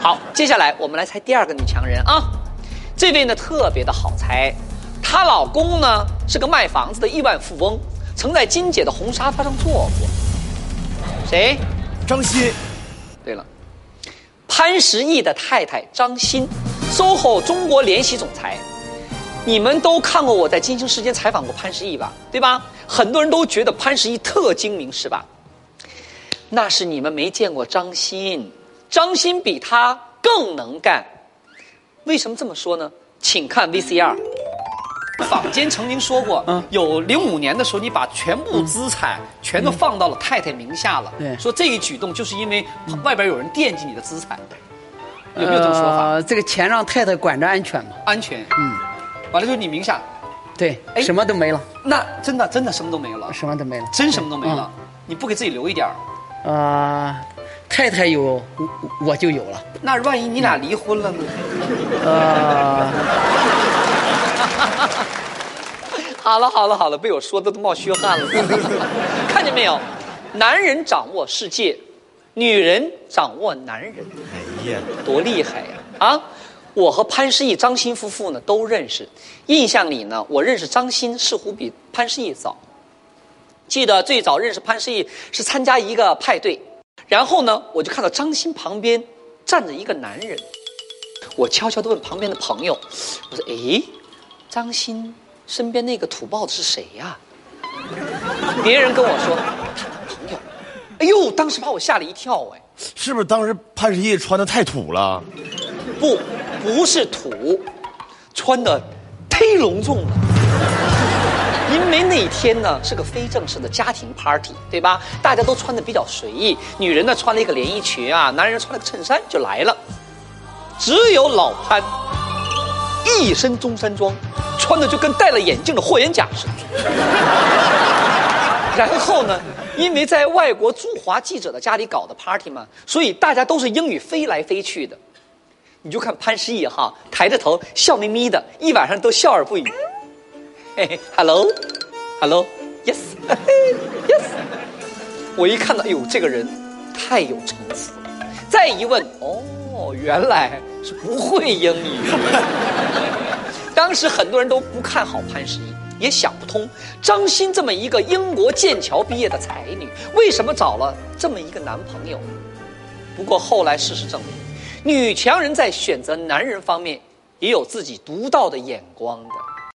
好，接下来我们来猜第二个女强人啊。这位呢特别的好猜，她老公呢是个卖房子的亿万富翁，曾在金姐的红沙发上坐过。谁？张欣，对了，潘石屹的太太张欣，SOHO 中国联席总裁。你们都看过我在《金星时间》采访过潘石屹吧？对吧？很多人都觉得潘石屹特精明，是吧？那是你们没见过张欣，张欣比他更能干。为什么这么说呢？请看 VCR。坊间曾经说过，嗯。有零五年的时候，你把全部资产全都放到了太太名下了，对。说这一举动就是因为外边有人惦记你的资产，有没有这种说法？呃这个钱让太太管着安全嘛？安全，嗯，完了就是你名下，对，哎。什么都没了，那真的真的什么都没了，什么都没了，真什么都没了，你不给自己留一点儿？嗯。呃，太太有，我我就有了。那万一你俩离婚了呢？呃，好了好了好了，被我说的都冒虚汗了，看见没有？男人掌握世界，女人掌握男人，哎呀，多厉害呀！啊，我和潘石屹、张欣夫妇呢都认识，印象里呢，我认识张欣似乎比潘石屹早。记得最早认识潘石屹是参加一个派对，然后呢，我就看到张欣旁边站着一个男人，我悄悄地问旁边的朋友，我说：“诶，张欣身边那个土包子是谁呀？”别人跟我说他男朋友，哎呦，当时把我吓了一跳，哎。是不是当时潘石屹穿的太土了？不，不是土，穿的忒隆重了。因为那天呢是个非正式的家庭 party，对吧？大家都穿的比较随意，女人呢穿了一个连衣裙啊，男人穿了个衬衫就来了，只有老潘一身中山装，穿的就跟戴了眼镜的霍元甲似的。然后呢，因为在外国驻华记者的家里搞的 party 嘛，所以大家都是英语飞来飞去的。你就看潘石屹哈，抬着头笑眯眯的，一晚上都笑而不语。嘿，hello，hello，yes，yes。我一看到，哎呦，这个人太有层次了。再一问，哦，原来是不会英语。当时很多人都不看好潘石屹，也想不通张欣这么一个英国剑桥毕业的才女，为什么找了这么一个男朋友？不过后来事实证明，女强人在选择男人方面也有自己独到的眼光的。